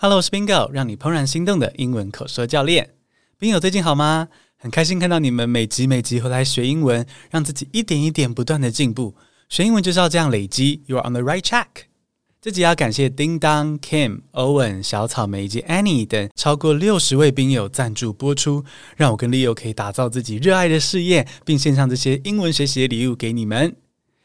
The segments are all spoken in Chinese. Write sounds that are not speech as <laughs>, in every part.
Hello，我是 Bingo，让你怦然心动的英文口说教练。Bingo 最近好吗？很开心看到你们每集每集回来学英文，让自己一点一点不断的进步。学英文就是要这样累积。You are on the right track。这集要感谢叮当、Kim、Owen、小草莓以及 Annie 等超过六十位宾友赞助播出，让我跟 Leo 可以打造自己热爱的事业，并献上这些英文学习的礼物给你们。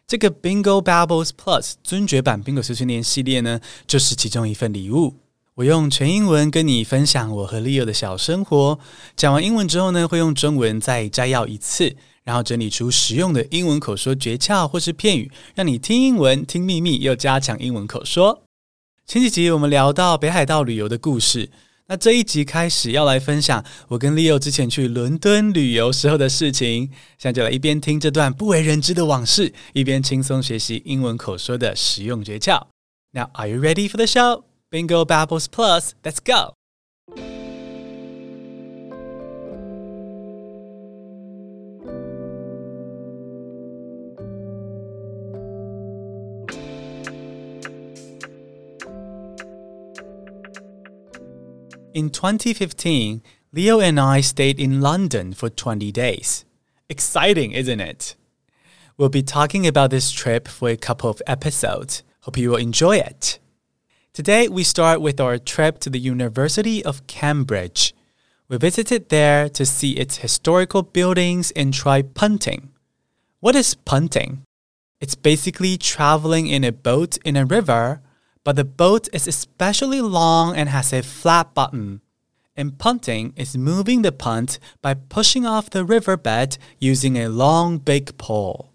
这个 Bingo Babbles Plus 尊爵版 Bingo 碎碎念系列呢，就是其中一份礼物。我用全英文跟你分享我和 Leo 的小生活。讲完英文之后呢，会用中文再摘要一次，然后整理出实用的英文口说诀窍或是片语，让你听英文听秘密又加强英文口说。前几集我们聊到北海道旅游的故事，那这一集开始要来分享我跟 Leo 之前去伦敦旅游时候的事情。现在就来一边听这段不为人知的往事，一边轻松学习英文口说的实用诀窍。Now, are you ready for the show? Bingo Babbles Plus, let's go! In 2015, Leo and I stayed in London for 20 days. Exciting, isn't it? We'll be talking about this trip for a couple of episodes. Hope you will enjoy it. Today, we start with our trip to the University of Cambridge. We visited there to see its historical buildings and try punting. What is punting? It's basically traveling in a boat in a river, but the boat is especially long and has a flat bottom. And punting is moving the punt by pushing off the riverbed using a long big pole.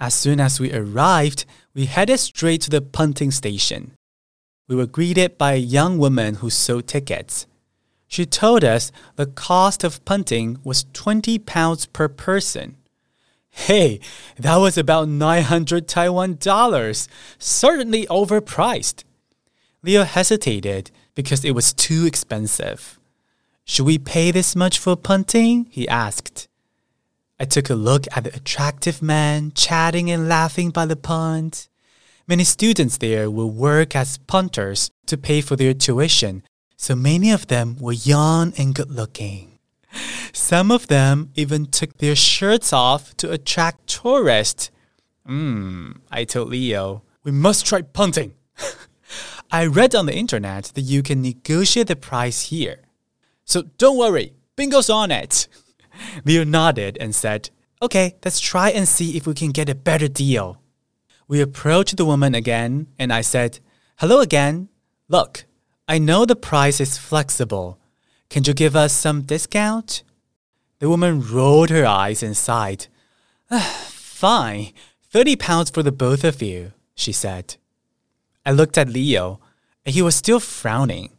As soon as we arrived, we headed straight to the punting station we were greeted by a young woman who sold tickets. She told us the cost of punting was 20 pounds per person. Hey, that was about 900 Taiwan dollars. Certainly overpriced. Leo hesitated because it was too expensive. Should we pay this much for punting? he asked. I took a look at the attractive man chatting and laughing by the pond. Many students there will work as punters to pay for their tuition, so many of them were young and good looking. Some of them even took their shirts off to attract tourists. Hmm, I told Leo, we must try punting. <laughs> I read on the internet that you can negotiate the price here. So don't worry, bingo's on it. <laughs> Leo nodded and said, Okay, let's try and see if we can get a better deal. We approached the woman again, and I said, Hello again. Look, I know the price is flexible. Can you give us some discount? The woman rolled her eyes and sighed. Ah, fine, 30 pounds for the both of you, she said. I looked at Leo, and he was still frowning.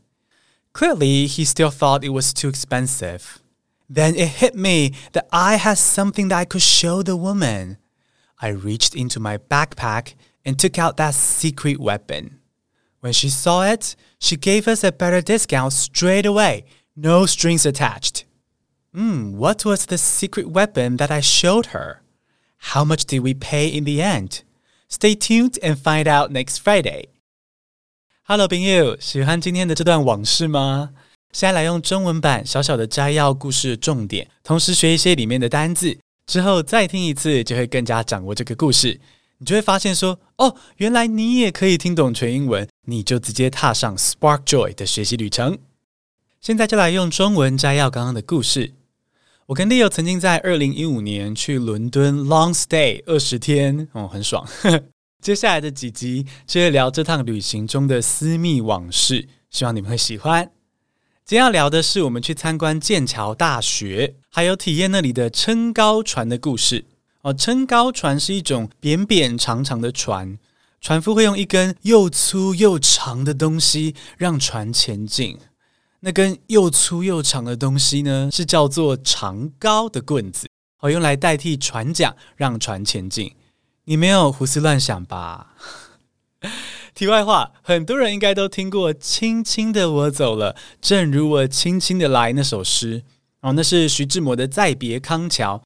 Clearly, he still thought it was too expensive. Then it hit me that I had something that I could show the woman. I reached into my backpack and took out that secret weapon. When she saw it, she gave us a better discount straight away, no strings attached. Hmm, what was the secret weapon that I showed her? How much did we pay in the end? Stay tuned and find out next Friday. Hello，朋友，喜欢今天的这段往事吗？现在来用中文版小小的摘要故事重点，同时学一些里面的单字。 之后再听一次，就会更加掌握这个故事。你就会发现说，哦，原来你也可以听懂全英文，你就直接踏上 Spark Joy 的学习旅程。现在就来用中文摘要刚刚的故事。我跟 Leo 曾经在二零一五年去伦敦 long stay 二十天，哦，很爽。<laughs> 接下来的几集就会聊这趟旅行中的私密往事，希望你们会喜欢。今天要聊的是我们去参观剑桥大学，还有体验那里的撑高船的故事。哦，撑高船是一种扁扁长长的船，船夫会用一根又粗又长的东西让船前进。那根又粗又长的东西呢，是叫做长篙的棍子，好用来代替船桨让船前进。你没有胡思乱想吧？题外话，很多人应该都听过“轻轻的我走了，正如我轻轻的来”那首诗哦，那是徐志摩的《再别康桥》。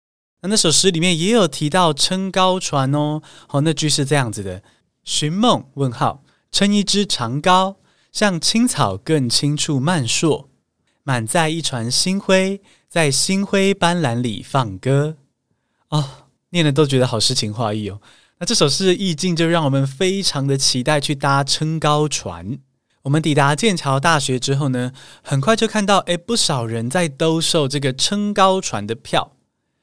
那那首诗里面也有提到撑篙船哦。好，那句是这样子的：寻梦问号，撑一支长篙，像青草更青处漫溯，满载一船星辉，在星辉斑斓里放歌。哦，念的都觉得好诗情画意哦。那这首诗的意境就让我们非常的期待去搭撑高船。我们抵达剑桥大学之后呢，很快就看到诶，不少人在兜售这个撑高船的票。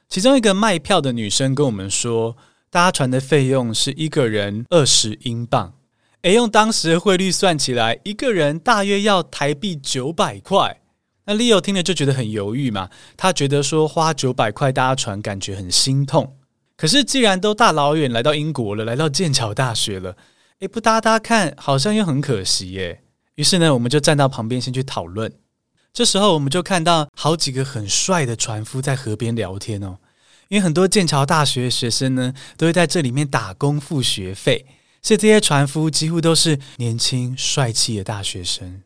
其中一个卖票的女生跟我们说，搭船的费用是一个人二十英镑。诶，用当时的汇率算起来，一个人大约要台币九百块。那 Leo 听了就觉得很犹豫嘛，他觉得说花九百块搭船感觉很心痛。可是既然都大老远来到英国了，来到剑桥大学了，诶，不搭搭看好像又很可惜耶。于是呢，我们就站到旁边先去讨论。这时候我们就看到好几个很帅的船夫在河边聊天哦，因为很多剑桥大学的学生呢，都会在这里面打工付学费。所以这些船夫几乎都是年轻帅气的大学生，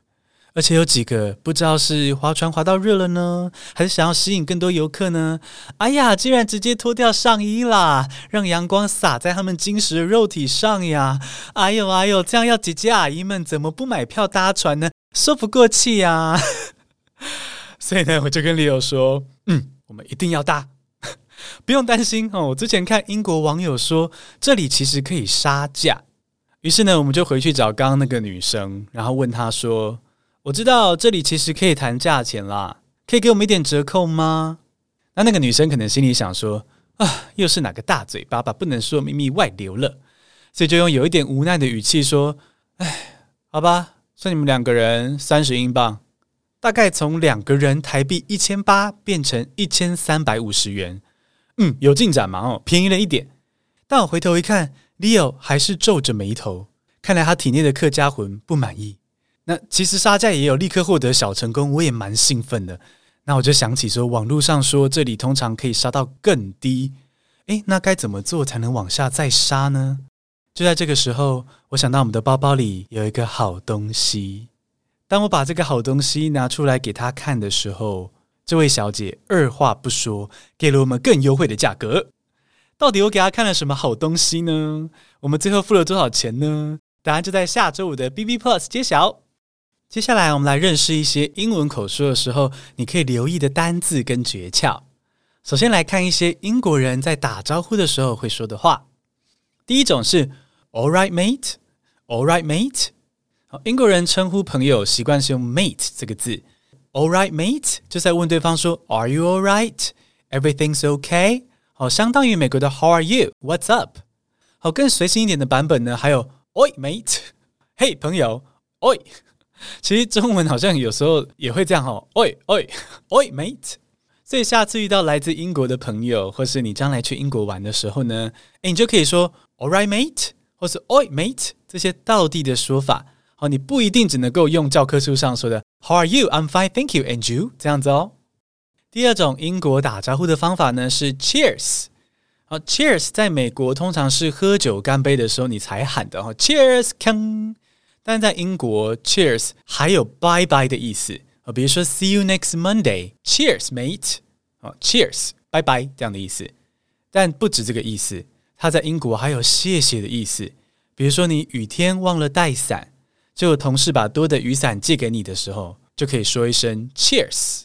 而且有几个不知道是划船划到热了呢，还是想要吸引更多游客呢？哎呀，竟然直接脱掉上衣啦，让阳光洒在他们精实的肉体上呀！哎呦哎呦，这样要姐姐阿姨们怎么不买票搭船呢？说不过气呀！所以呢，我就跟 Leo 说：“嗯，我们一定要搭。”不用担心哦，我之前看英国网友说这里其实可以杀价，于是呢，我们就回去找刚刚那个女生，然后问她说：“我知道这里其实可以谈价钱啦，可以给我们一点折扣吗？”那那个女生可能心里想说：“啊，又是哪个大嘴巴把不能说秘密外流了？”所以就用有一点无奈的语气说：“哎，好吧，算你们两个人三十英镑，大概从两个人台币一千八变成一千三百五十元。”嗯，有进展嘛？哦，便宜了一点。但我回头一看，Leo 还是皱着眉头，看来他体内的客家魂不满意。那其实杀价也有立刻获得小成功，我也蛮兴奋的。那我就想起说，网络上说这里通常可以杀到更低。诶，那该怎么做才能往下再杀呢？就在这个时候，我想到我们的包包里有一个好东西。当我把这个好东西拿出来给他看的时候，这位小姐二话不说，给了我们更优惠的价格。到底我给她看了什么好东西呢？我们最后付了多少钱呢？答案就在下周五的 B B Plus 揭晓。接下来，我们来认识一些英文口说的时候，你可以留意的单字跟诀窍。首先来看一些英国人在打招呼的时候会说的话。第一种是 All right, mate. All right, mate. 好，英国人称呼朋友习惯是用 mate 这个字。All right, mate，就在问对方说，Are you all right? Everything's okay？好，相当于美国的 How are you? What's up？好，更随性一点的版本呢，还有 Oi, mate. Hey, 朋友，Oi。<laughs> 其实中文好像有时候也会这样哦，Oi, Oi, Oi, mate。所以下次遇到来自英国的朋友，或是你将来去英国玩的时候呢，诶，你就可以说 All right, mate，或是 Oi, mate，这些道地的说法。好，你不一定只能够用教科书上说的 How are you? I'm fine, thank you. And you? 这样子哦。第二种英国打招呼的方法呢是 Cheers。好，Cheers 在美国通常是喝酒干杯的时候你才喊的哈，Cheers，Come。但在英国，Cheers 还有拜拜的意思啊，比如说 See you next Monday，Cheers, mate。啊，Cheers，拜拜这样的意思。但不止这个意思，它在英国还有谢谢的意思。比如说你雨天忘了带伞。就有同事把多的雨伞借给你的时候，就可以说一声 Cheers。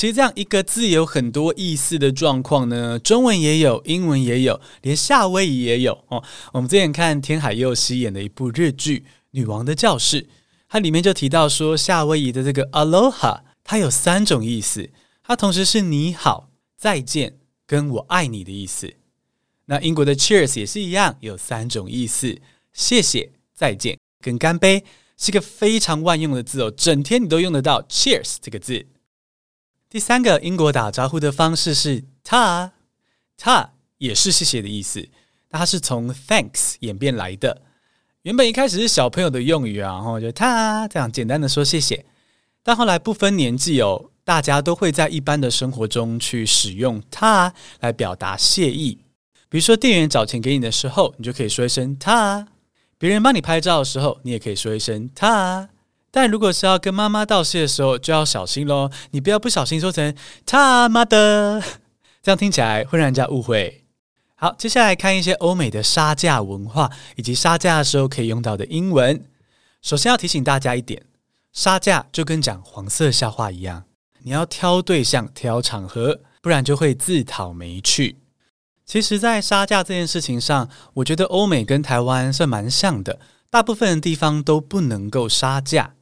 其实这样一个字有很多意思的状况呢，中文也有，英文也有，连夏威夷也有哦。我们之前看天海佑希演的一部日剧《女王的教室》，它里面就提到说，夏威夷的这个 Aloha，它有三种意思，它同时是你好、再见跟我爱你的意思。那英国的 Cheers 也是一样，有三种意思：谢谢、再见跟干杯。是个非常万用的字哦，整天你都用得到 “cheers” 这个字。第三个英国打招呼的方式是 “ta”，“ta” 也是谢谢的意思，那它是从 “thanks” 演变来的。原本一开始是小朋友的用语啊，然后就 “ta” 这样简单的说谢谢，但后来不分年纪哦，大家都会在一般的生活中去使用 “ta” 来表达谢意。比如说店员找钱给你的时候，你就可以说一声 “ta”。别人帮你拍照的时候，你也可以说一声“他”。但如果是要跟妈妈道谢的时候，就要小心喽，你不要不小心说成“他妈的”，这样听起来会让人家误会。好，接下来看一些欧美的杀价文化以及杀价的时候可以用到的英文。首先要提醒大家一点，杀价就跟讲黄色笑话一样，你要挑对象、挑场合，不然就会自讨没趣。其实，在杀价这件事情上，我觉得欧美跟台湾算蛮像的，大部分的地方都不能够杀价。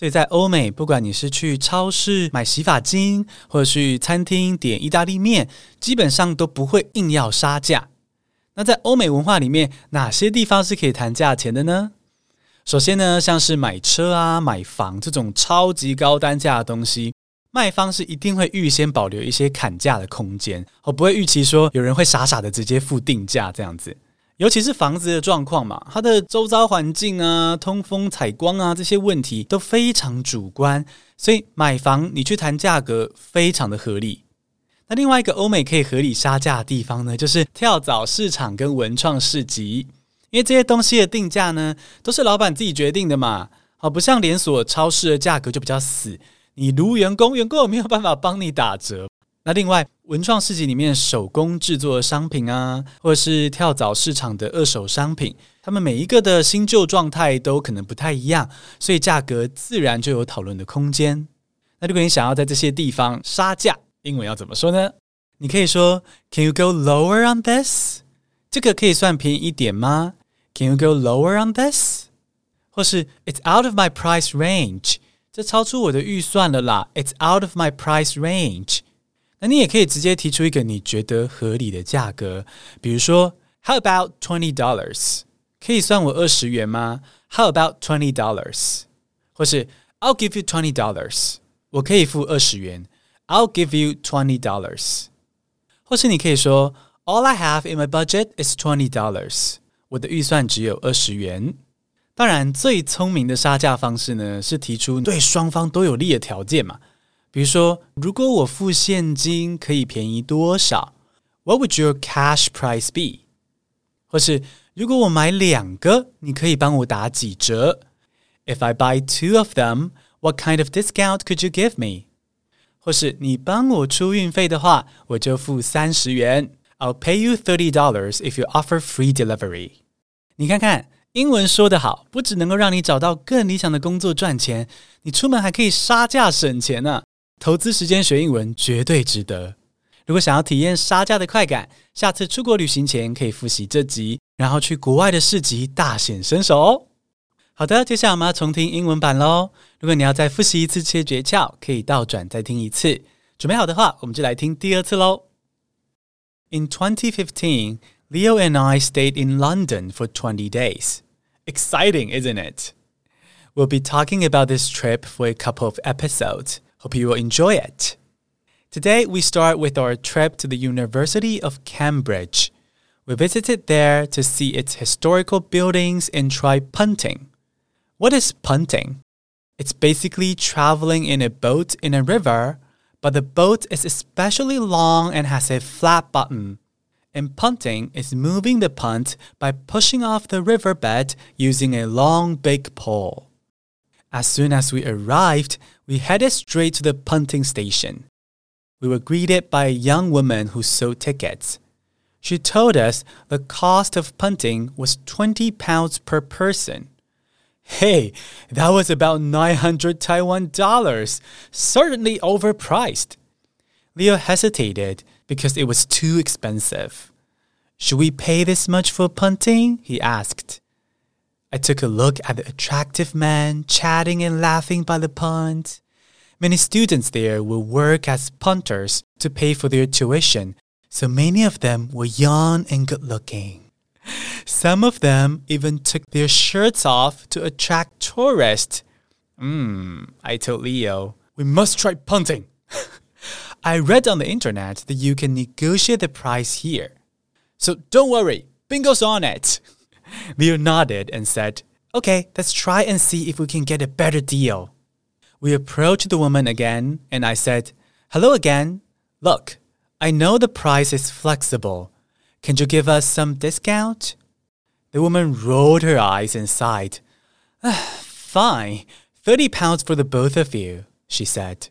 所以在欧美，不管你是去超市买洗发精，或者去餐厅点意大利面，基本上都不会硬要杀价。那在欧美文化里面，哪些地方是可以谈价钱的呢？首先呢，像是买车啊、买房这种超级高单价的东西，卖方是一定会预先保留一些砍价的空间，而不会预期说有人会傻傻的直接付定价这样子。尤其是房子的状况嘛，它的周遭环境啊、通风、采光啊这些问题都非常主观，所以买房你去谈价格非常的合理。那另外一个欧美可以合理杀价的地方呢，就是跳蚤市场跟文创市集，因为这些东西的定价呢都是老板自己决定的嘛，好，不像连锁超市的价格就比较死，你如员工，员工也没有办法帮你打折。那另外，文创市集里面手工制作的商品啊，或者是跳蚤市场的二手商品，他们每一个的新旧状态都可能不太一样，所以价格自然就有讨论的空间。那如果你想要在这些地方杀价，英文要怎么说呢？你可以说 Can you go lower on this？这个可以算便宜一点吗？Can you go lower on this？或是 It's out of my price range，这超出我的预算了啦。It's out of my price range。那你也可以直接提出一个你觉得合理的价格，比如说，How about twenty dollars？可以算我二十元吗？How about twenty dollars？或是 I'll give you twenty dollars，我可以付二十元，I'll give you twenty dollars。或是你可以说，All I have in my budget is twenty dollars，我的预算只有二十元。当然，最聪明的杀价方式呢，是提出对双方都有利的条件嘛。比如说，如果我付现金可以便宜多少？What would your cash price be？或是如果我买两个，你可以帮我打几折？If I buy two of them, what kind of discount could you give me？或是你帮我出运费的话，我就付三十元。I'll pay you thirty dollars if you offer free delivery。你看看，英文说得好，不只能够让你找到更理想的工作赚钱，你出门还可以杀价省钱呢。 投资时间学英文绝对值得。如果想要体验杀价的快感，下次出国旅行前可以复习这集，然后去国外的市集大显身手哦。好的，接下来我们要重听英文版喽。如果你要再复习一次这些诀窍，可以倒转再听一次。准备好的话，我们就来听第二次喽。In 2015, Leo and I stayed in London for 20 days. Exciting, isn't it? We'll be talking about this trip for a couple of episodes. Hope you will enjoy it. Today, we start with our trip to the University of Cambridge. We visited there to see its historical buildings and try punting. What is punting? It's basically traveling in a boat in a river, but the boat is especially long and has a flat bottom. And punting is moving the punt by pushing off the riverbed using a long big pole. As soon as we arrived, we headed straight to the punting station. We were greeted by a young woman who sold tickets. She told us the cost of punting was 20 pounds per person. Hey, that was about 900 Taiwan dollars. Certainly overpriced. Leo hesitated because it was too expensive. Should we pay this much for punting? he asked. I took a look at the attractive man chatting and laughing by the pond. Many students there will work as punters to pay for their tuition, so many of them were young and good looking. Some of them even took their shirts off to attract tourists. Hmm, I told Leo, we must try punting. <laughs> I read on the internet that you can negotiate the price here. So don't worry, bingo's on it. <laughs> Leo nodded and said, Okay, let's try and see if we can get a better deal. We approached the woman again, and I said, Hello again. Look, I know the price is flexible. Can you give us some discount? The woman rolled her eyes and sighed. Fine, 30 pounds for the both of you, she said.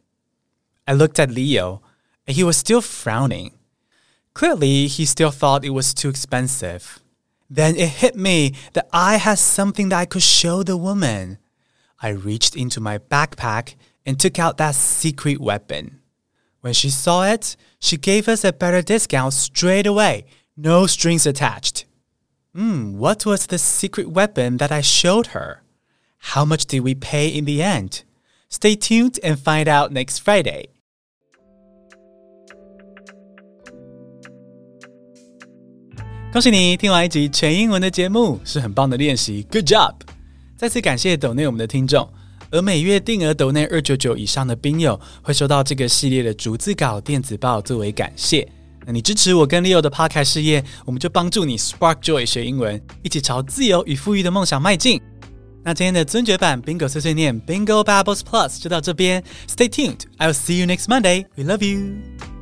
I looked at Leo, and he was still frowning. Clearly, he still thought it was too expensive. Then it hit me that I had something that I could show the woman. I reached into my backpack and took out that secret weapon. When she saw it, she gave us a better discount straight away, no strings attached. Hmm, what was the secret weapon that I showed her? How much did we pay in the end? Stay tuned and find out next Friday. 恭喜你听完一集全英文的节目，是很棒的练习，Good job！再次感谢抖内我们的听众，而每月定额抖内二九九以上的宾友会收到这个系列的逐字稿电子报作为感谢。那你支持我跟 Leo 的 Podcast 事业，我们就帮助你 Spark Joy 学英文，一起朝自由与富裕的梦想迈进。那今天的尊爵版 Bingo 碎碎念 Bingo Babbles Plus 就到这边，Stay tuned，I'll see you next Monday，We love you。